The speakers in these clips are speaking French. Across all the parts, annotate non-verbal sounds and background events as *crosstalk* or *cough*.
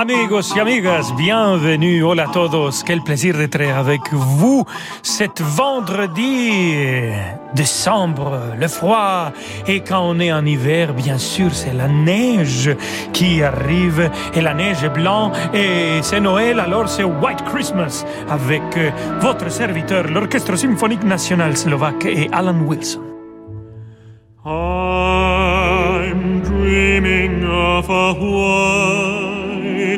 Amigos y amigas, bienvenue, hola a todos, quel plaisir d'être avec vous cet vendredi décembre, le froid, et quand on est en hiver, bien sûr, c'est la neige qui arrive, et la neige est blanc, et c'est Noël, alors c'est White Christmas, avec euh, votre serviteur, l'Orchestre Symphonique National Slovaque et Alan Wilson. I'm dreaming of a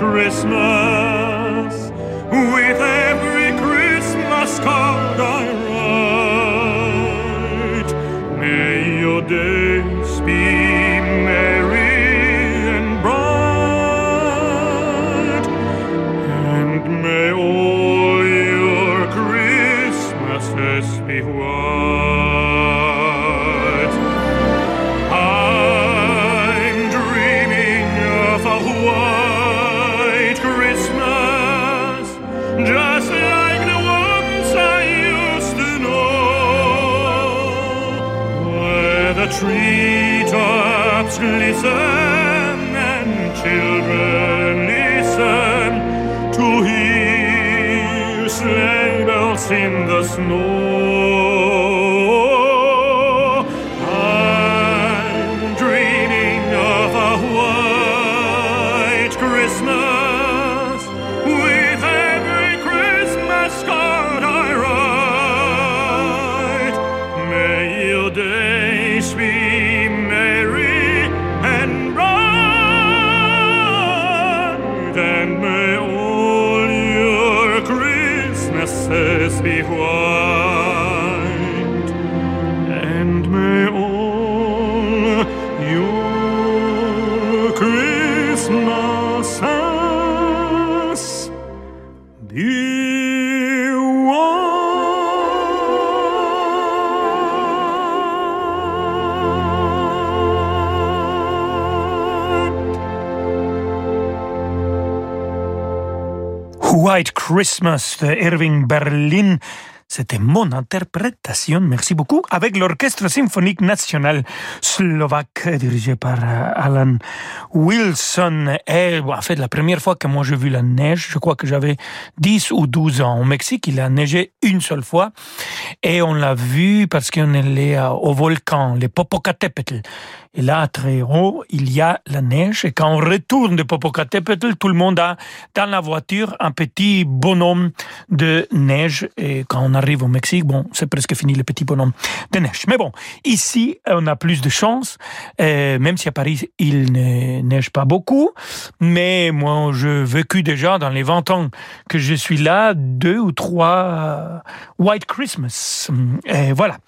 Christmas with every Christmas de Irving Berlin. C'était mon interprétation, merci beaucoup, avec l'Orchestre Symphonique National Slovaque dirigé par euh, Alan Wilson. Et en fait, la première fois que moi j'ai vu la neige, je crois que j'avais 10 ou 12 ans. Au Mexique, il a neigé une seule fois et on l'a vu parce qu'on est allé euh, au volcan, le Popocatépetl. Et là, très haut, il y a la neige. Et quand on retourne de Popocatépetl, tout le monde a dans la voiture un petit bonhomme de neige. Et quand on arrive au Mexique, bon, c'est presque fini le petit bonhomme de neige. Mais bon, ici, on a plus de chance. Même si à Paris, il ne neige pas beaucoup. Mais moi, j'ai vécu déjà dans les 20 ans que je suis là, deux ou trois euh, White Christmas. Et voilà.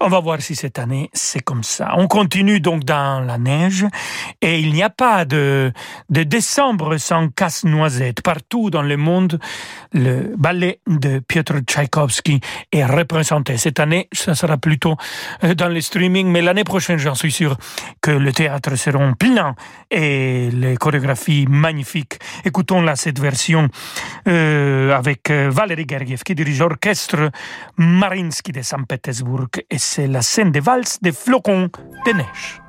On va voir si cette année, c'est comme ça. On continue donc dans la neige et il n'y a pas de, de décembre sans casse-noisette. Partout dans le monde, le ballet de Piotr Tchaïkovski est représenté. Cette année, ça sera plutôt euh, dans le streaming, mais l'année prochaine, j'en suis sûr que le théâtre seront pleins et les chorégraphies magnifiques. Écoutons là cette version euh, avec euh, Valérie Gergiev qui dirige l'orchestre Marinsky de Saint-Pétersbourg et c'est la scène des valses des flocons de neige.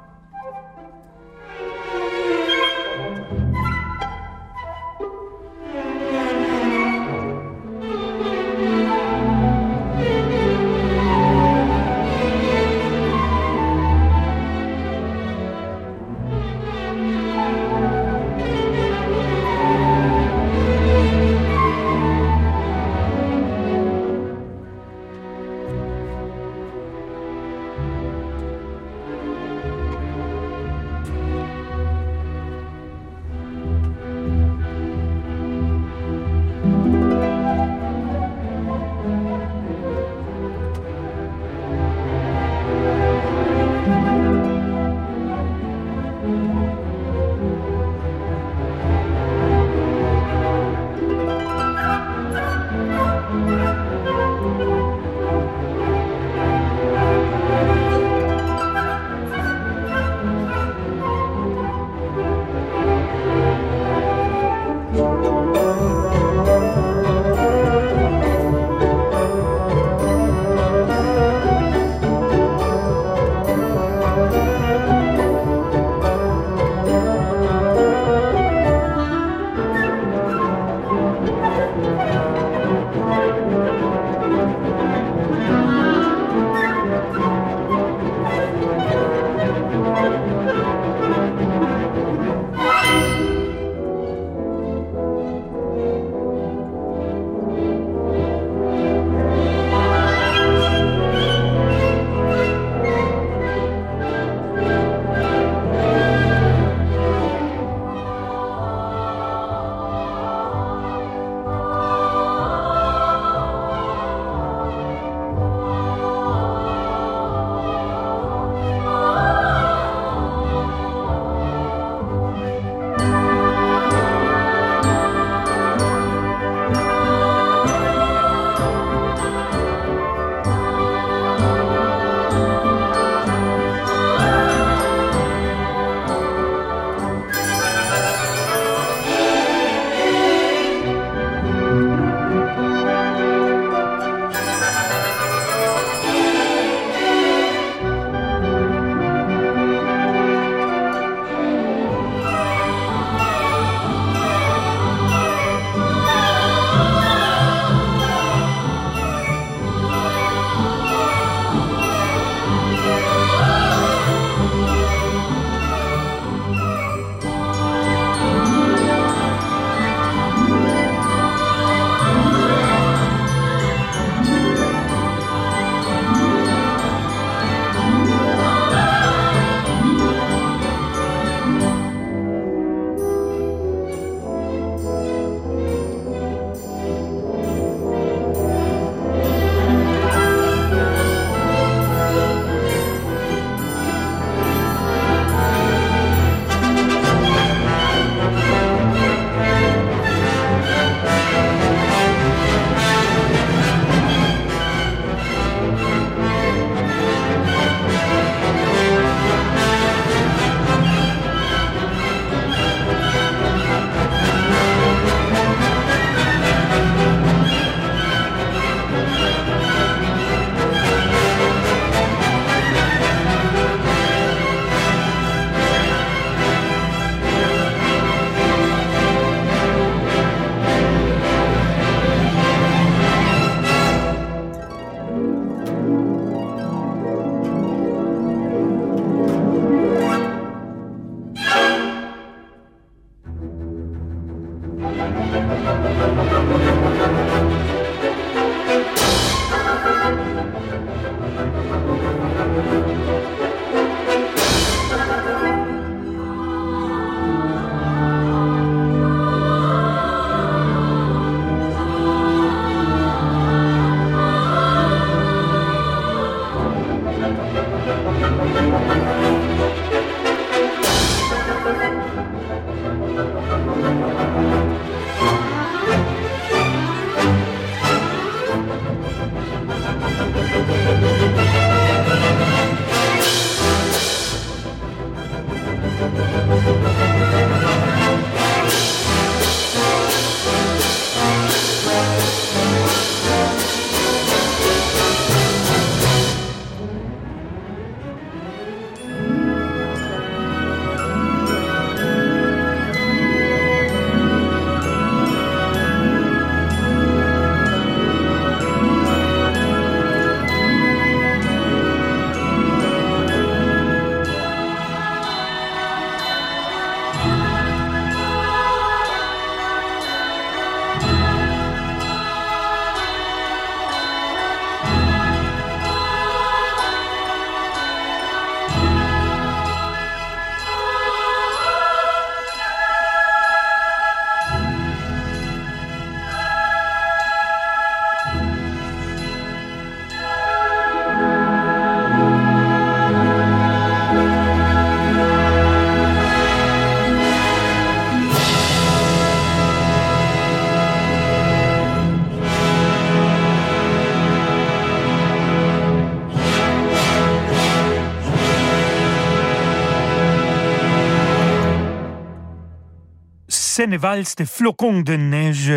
Scène valse des flocons de neige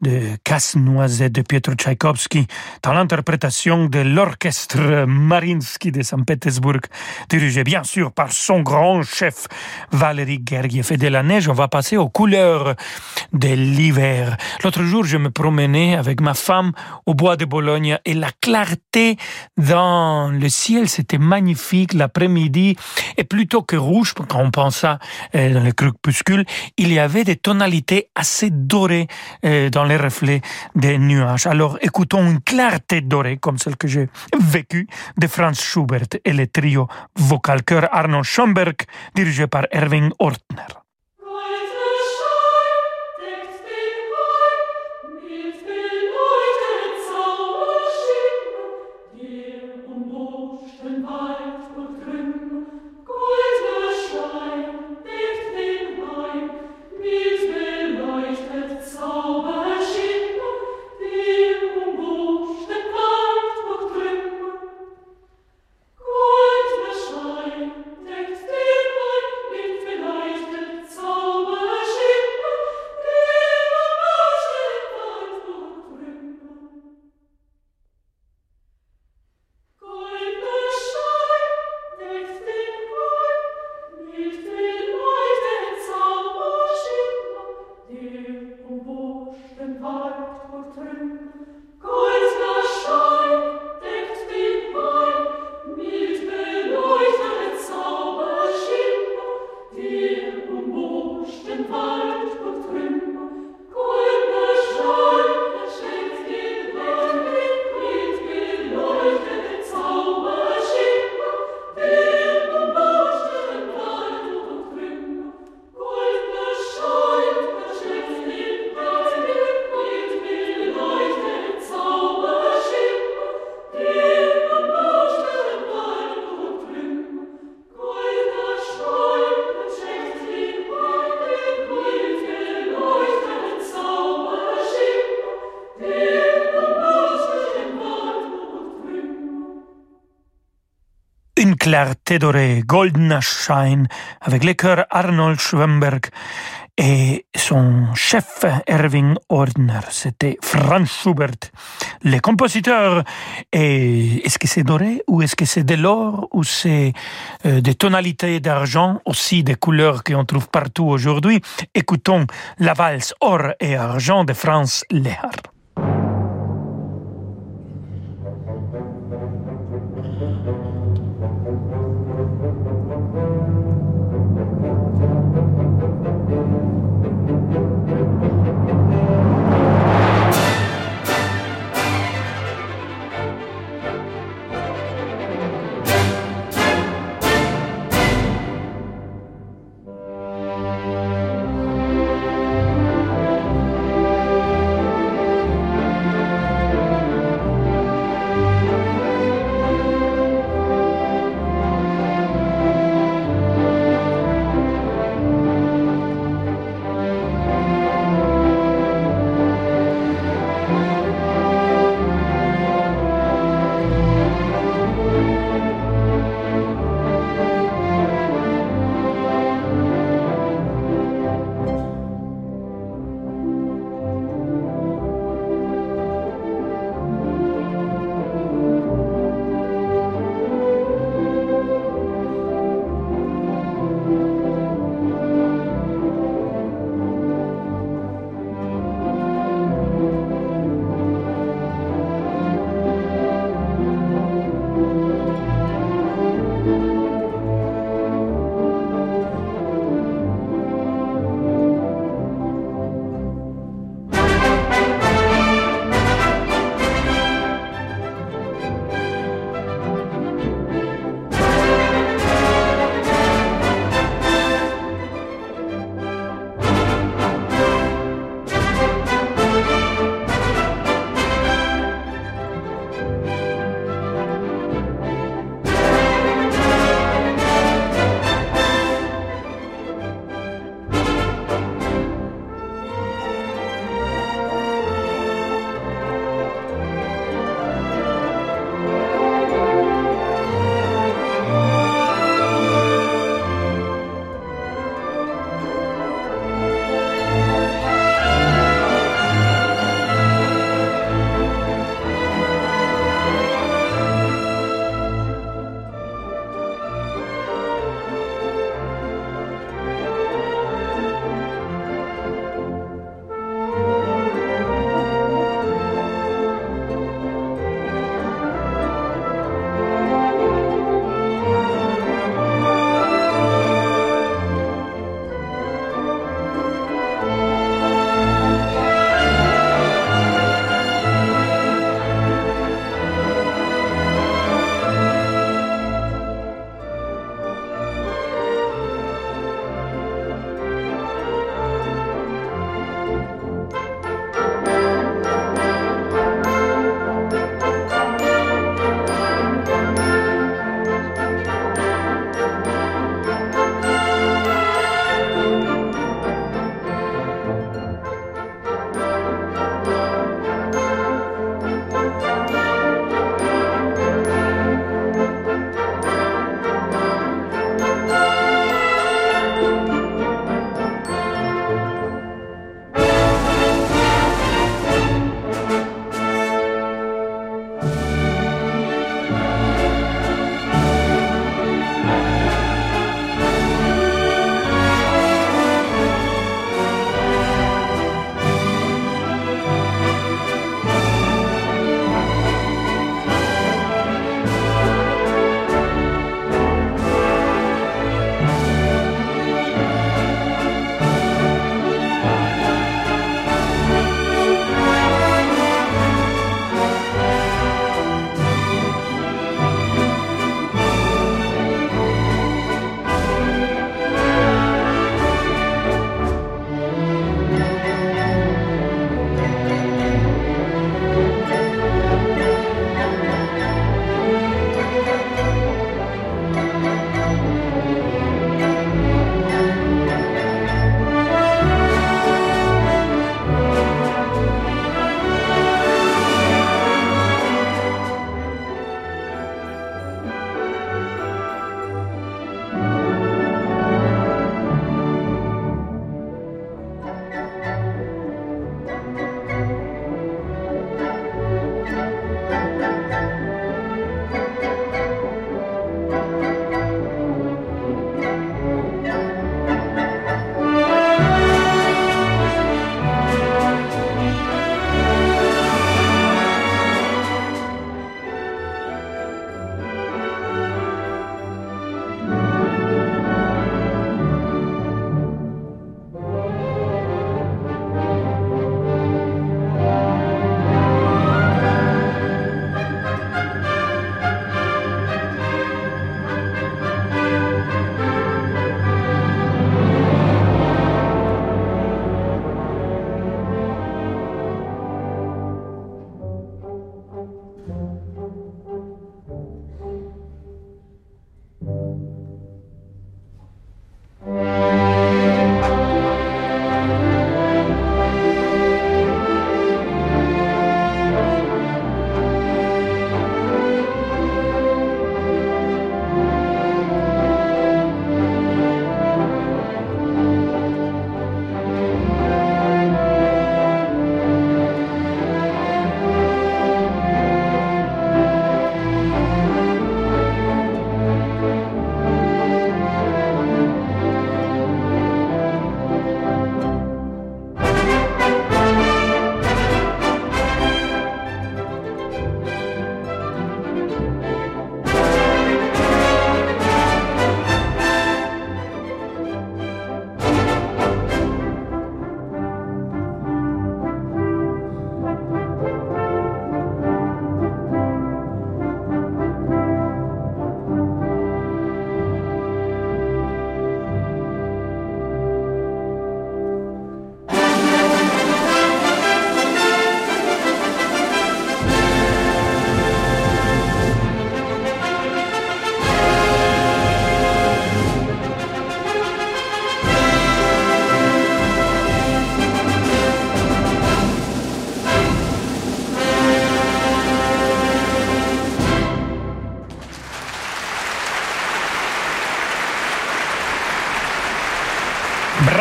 de Casse-Noisette de Pietro Tchaïkovski dans l'interprétation de l'orchestre Marinsky de Saint-Pétersbourg, dirigé bien sûr par son grand chef Valérie Gergiev. Et de la neige, on va passer aux couleurs de l'hiver. L'autre jour, je me promenais avec ma femme au bois de Bologne et la clarté dans le ciel, c'était magnifique l'après-midi. Et plutôt que rouge, quand on pensa euh, dans le crépuscule, il y avait des tonalités assez dorées euh, dans les reflets des nuages. Alors écoutons une clarté dorée comme celle que j'ai vécue de Franz Schubert et le trio vocal chœur Arnold Schomberg dirigé par Erwin Ortner. Clarté dorée, Golden Shine, avec les chœurs Arnold Schwemberg et son chef Erwin Ordner. C'était Franz Schubert, le compositeur. Et est-ce que c'est doré ou est-ce que c'est de l'or ou c'est euh, des tonalités d'argent, aussi des couleurs qu'on trouve partout aujourd'hui? Écoutons la valse or et argent de Franz Lehár.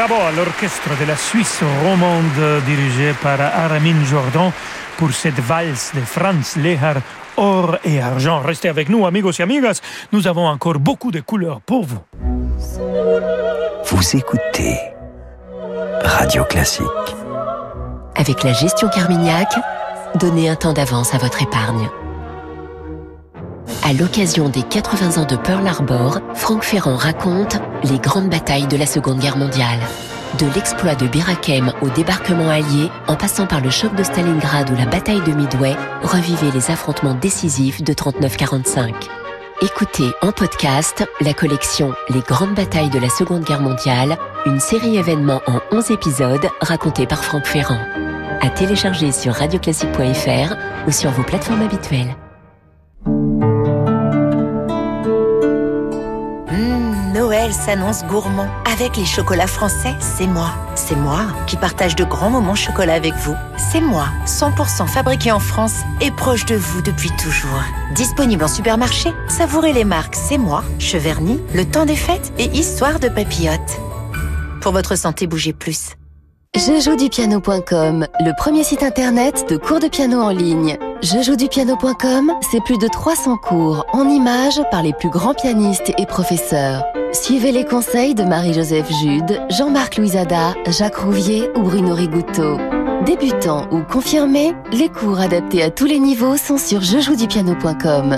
Bravo à l'orchestre de la Suisse romande dirigé par Aramin Jordan pour cette valse de Franz Lehar or et argent. Restez avec nous, amigos et amigas. Nous avons encore beaucoup de couleurs pour vous. Vous écoutez Radio Classique. Avec la gestion Carmignac, donnez un temps d'avance à votre épargne. À l'occasion des 80 ans de Pearl Harbor, Franck Ferrand raconte les grandes batailles de la Seconde Guerre mondiale. De l'exploit de Birakem au débarquement allié, en passant par le choc de Stalingrad ou la bataille de Midway, revivez les affrontements décisifs de 39-45. Écoutez en podcast la collection Les grandes batailles de la Seconde Guerre mondiale, une série événements en 11 épisodes racontés par Franck Ferrand. À télécharger sur radioclassique.fr ou sur vos plateformes habituelles. Noël s'annonce gourmand. Avec les chocolats français, c'est moi. C'est moi qui partage de grands moments chocolat avec vous. C'est moi, 100% fabriqué en France et proche de vous depuis toujours. Disponible en supermarché, savourez les marques C'est moi, Cheverny, Le Temps des Fêtes et Histoire de Papillote. Pour votre santé, bougez plus. Jejoudupiano.com, le premier site internet de cours de piano en ligne. Jejoudupiano.com, c'est plus de 300 cours en images par les plus grands pianistes et professeurs. Suivez les conseils de Marie-Joseph Jude, Jean-Marc Louisada, Jacques Rouvier ou Bruno Rigouteau. Débutants ou confirmés, les cours adaptés à tous les niveaux sont sur jejoudupiano.com.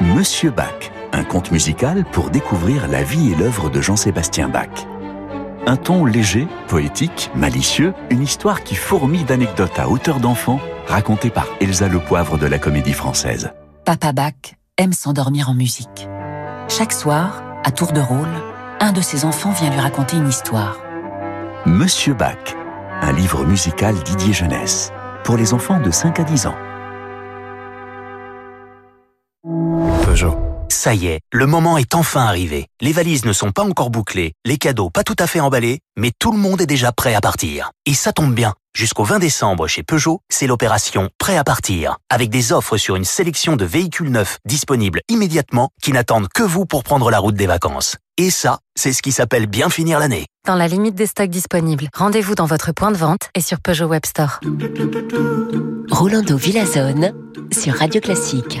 Monsieur Bach, un conte musical pour découvrir la vie et l'œuvre de Jean-Sébastien Bach. Un ton léger, poétique, malicieux, une histoire qui fourmille d'anecdotes à hauteur d'enfant, racontée par Elsa Le Poivre de la Comédie Française. Papa Bach aime s'endormir en musique. Chaque soir, à tour de rôle, un de ses enfants vient lui raconter une histoire. Monsieur Bach, un livre musical Didier Jeunesse, pour les enfants de 5 à 10 ans. Peugeot. Ça y est, le moment est enfin arrivé. Les valises ne sont pas encore bouclées, les cadeaux pas tout à fait emballés, mais tout le monde est déjà prêt à partir. Et ça tombe bien. Jusqu'au 20 décembre chez Peugeot, c'est l'opération Prêt à partir, avec des offres sur une sélection de véhicules neufs disponibles immédiatement qui n'attendent que vous pour prendre la route des vacances. Et ça, c'est ce qui s'appelle bien finir l'année. Dans la limite des stocks disponibles, rendez-vous dans votre point de vente et sur Peugeot Web Store. Rolando Villazone sur Radio Classique.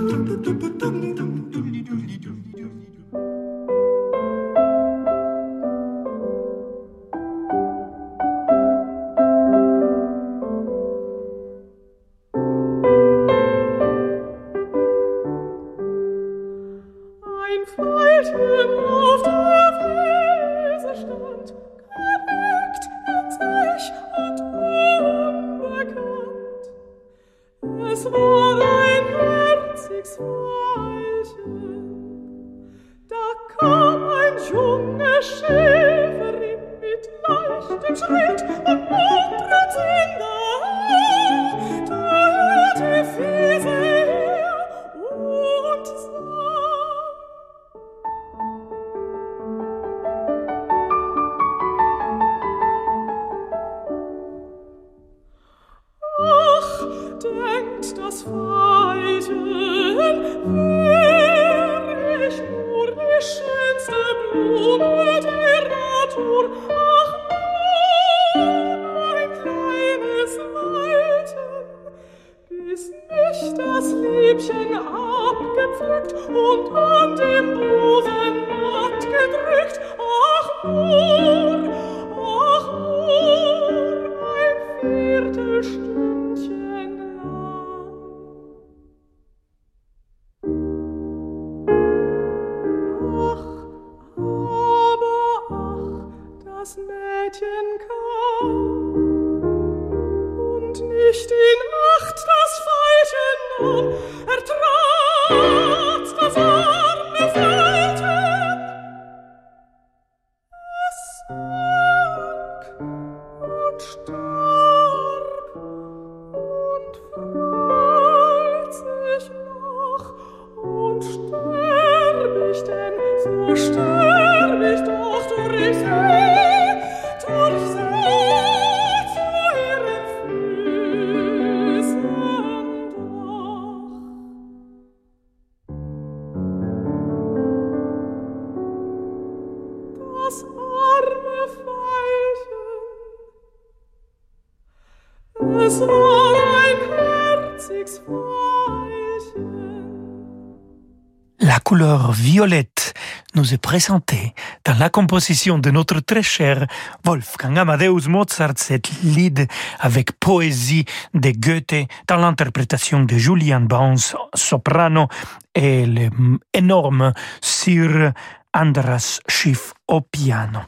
présentée dans la composition de notre très cher Wolfgang Amadeus Mozart, cette Lied avec poésie de Goethe dans l'interprétation de Julian Barnes, soprano, et l'énorme Sir Andras Schiff au piano.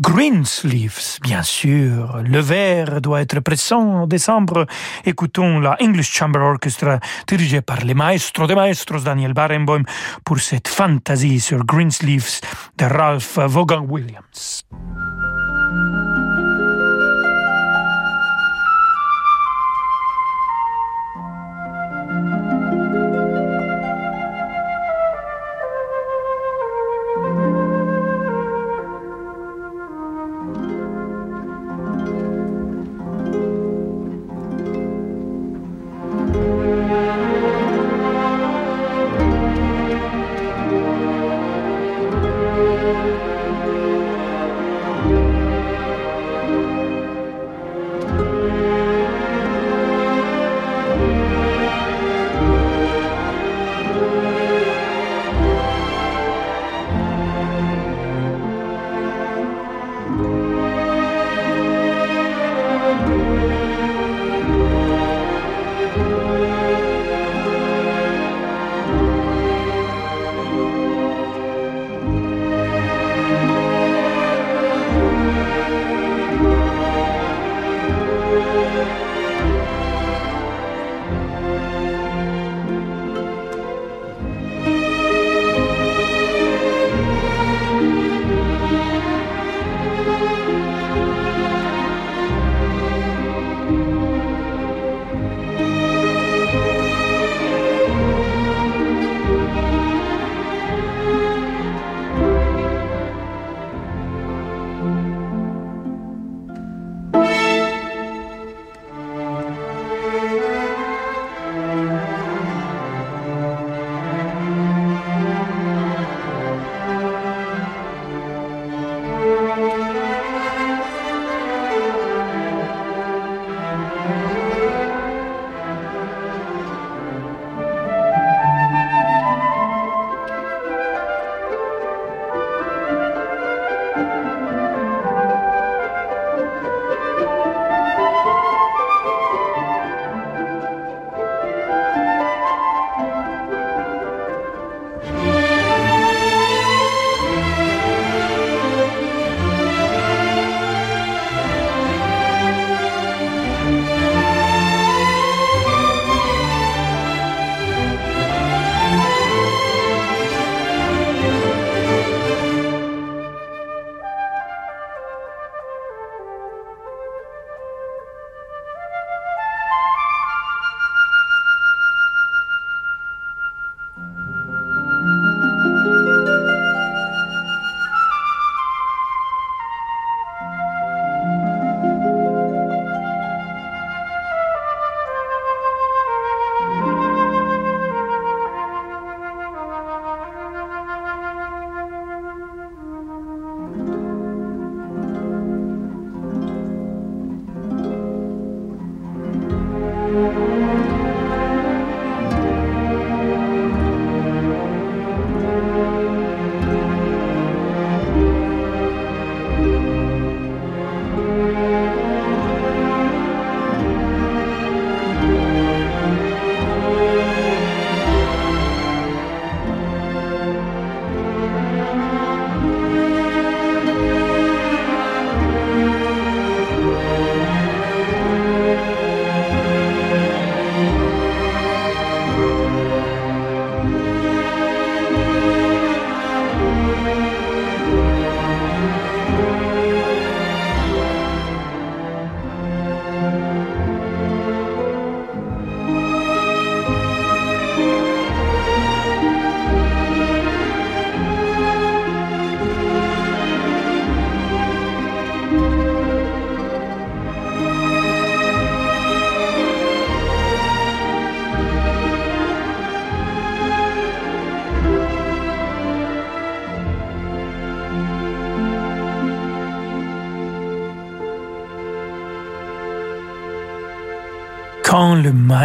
Greensleeves, bien sûr. Le vert doit être présent en décembre. Écoutons la English Chamber Orchestra dirigée par le maestro de maestros Daniel Barenboim pour cette fantaisie sur Greensleeves de Ralph Vaughan Williams.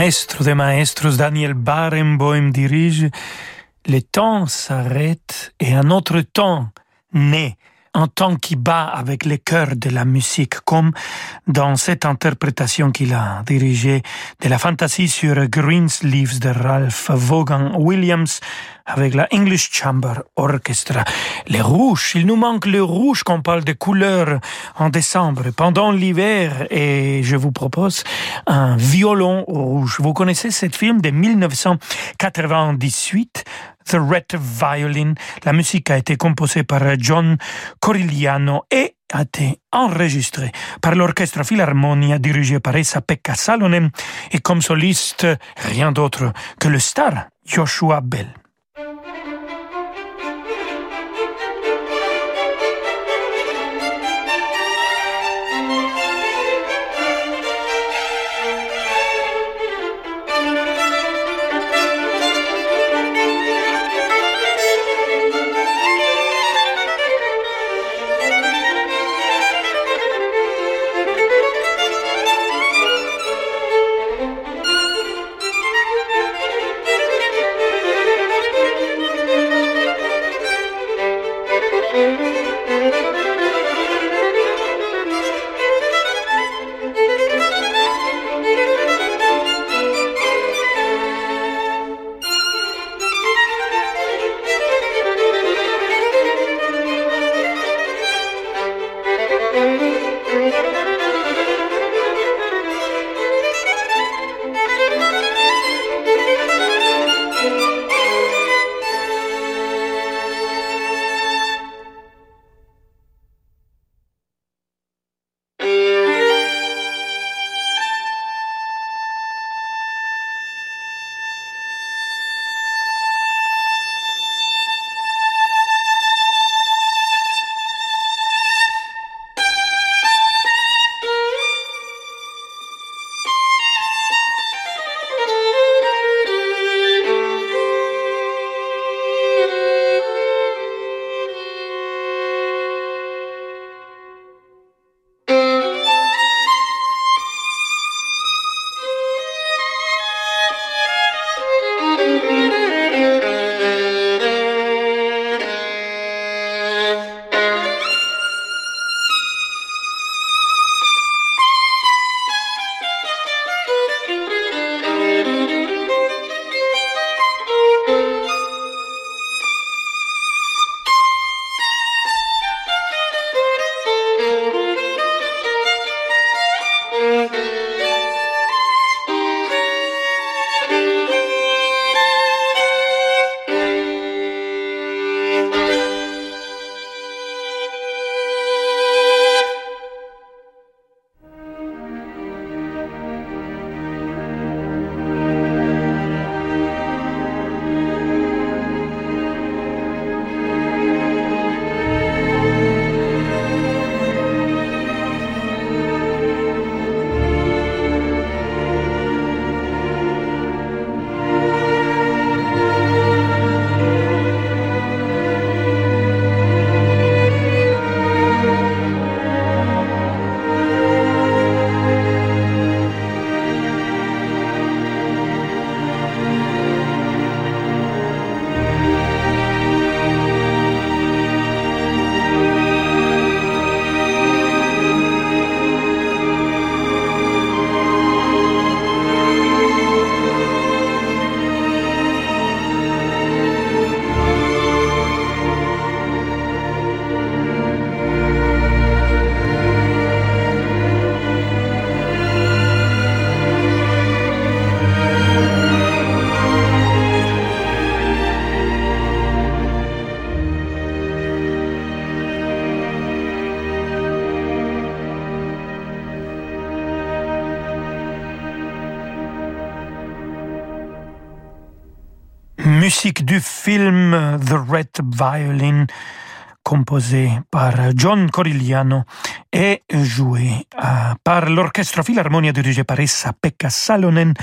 Maestro des maestros Daniel Barenboim dirige, le temps s'arrête et un autre temps naît un temps qui bat avec les cœurs de la musique, comme dans cette interprétation qu'il a dirigée de la fantasy sur Greensleeves de Ralph Vaughan Williams avec la English Chamber Orchestra. Les rouges, il nous manque le rouge quand on parle de couleurs en décembre, pendant l'hiver, et je vous propose un violon rouge. Vous connaissez cette film de 1998 The Red Violin. La musique a été composée par John Corigliano et a été enregistrée par l'Orchestre Philharmonia dirigé par Esa-Pekka Salonen et comme soliste rien d'autre que le star Joshua Bell. Du film The Red Violin, composé par John Corigliano est joué euh, par l'Orchestre Philharmonia dirigé par Essa-Pekka Salonen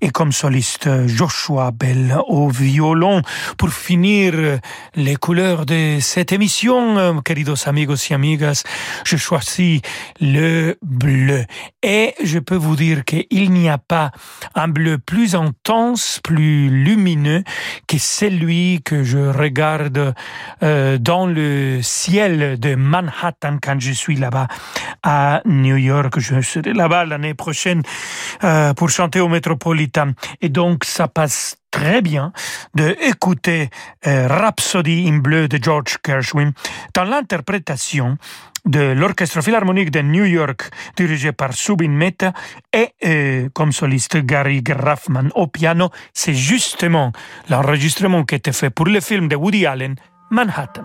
et comme soliste Joshua Bell au violon. Pour finir les couleurs de cette émission, euh, queridos amigos y amigas, je choisis le bleu. Et je peux vous dire qu'il n'y a pas un bleu plus intense, plus lumineux que celui que je regarde euh, dans le ciel de Manhattan quand je suis là-bas à New York. Je serai là-bas l'année prochaine euh, pour chanter au Metropolitan. Et donc, ça passe très bien de écouter euh, Rhapsody in bleu de George Gershwin dans l'interprétation de l'Orchestre Philharmonique de New York dirigé par Subin Mehta et euh, comme soliste Gary Graffman au piano. C'est justement l'enregistrement qui était fait pour le film de Woody Allen, Manhattan.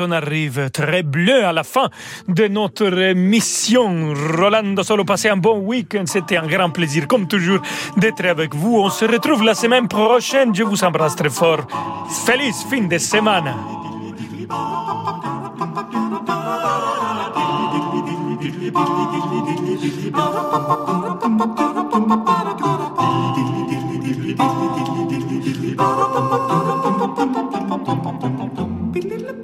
on arrive très bleu à la fin de notre mission. Rolando Solo, passez un bon week-end. C'était un grand plaisir, comme toujours, d'être avec vous. On se retrouve la semaine prochaine. Je vous embrasse très fort. Feliz fin de semaine. *laughs* Bye.